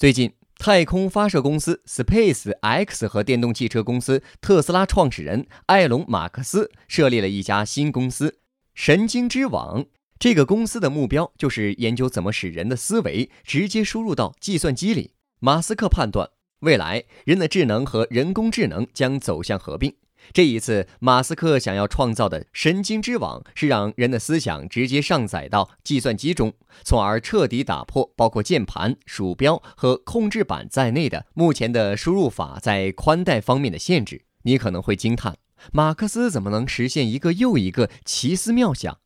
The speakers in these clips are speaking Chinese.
最近，太空发射公司 Space X 和电动汽车公司特斯拉创始人埃隆·马克思设立了一家新公司——神经之网。这个公司的目标就是研究怎么使人的思维直接输入到计算机里。马斯克判断，未来人的智能和人工智能将走向合并。这一次，马斯克想要创造的神经之网是让人的思想直接上载到计算机中，从而彻底打破包括键盘、鼠标和控制板在内的目前的输入法在宽带方面的限制。你可能会惊叹，马克思怎么能实现一个又一个奇思妙想？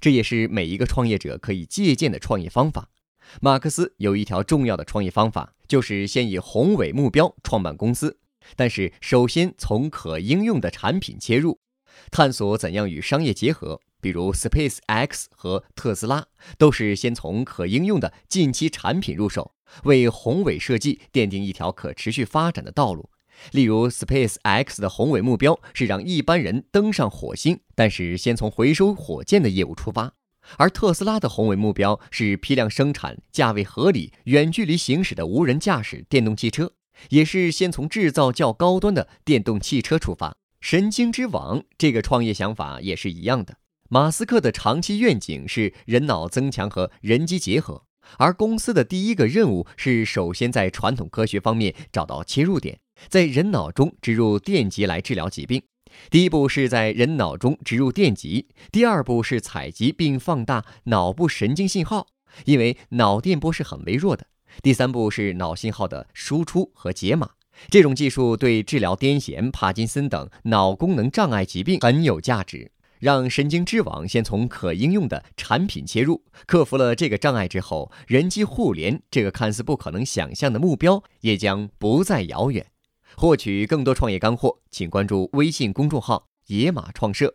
这也是每一个创业者可以借鉴的创业方法。马克思有一条重要的创业方法，就是先以宏伟目标创办公司。但是，首先从可应用的产品切入，探索怎样与商业结合。比如，Space X 和特斯拉都是先从可应用的近期产品入手，为宏伟设计奠定一条可持续发展的道路。例如，Space X 的宏伟目标是让一般人登上火星，但是先从回收火箭的业务出发；而特斯拉的宏伟目标是批量生产、价位合理、远距离行驶的无人驾驶电动汽车。也是先从制造较高端的电动汽车出发。神经之网这个创业想法也是一样的。马斯克的长期愿景是人脑增强和人机结合，而公司的第一个任务是首先在传统科学方面找到切入点，在人脑中植入电极来治疗疾病。第一步是在人脑中植入电极，第二步是采集并放大脑部神经信号，因为脑电波是很微弱的。第三步是脑信号的输出和解码，这种技术对治疗癫痫、帕金森等脑功能障碍疾病很有价值。让神经之网先从可应用的产品切入，克服了这个障碍之后，人机互联这个看似不可能想象的目标也将不再遥远。获取更多创业干货，请关注微信公众号“野马创社”。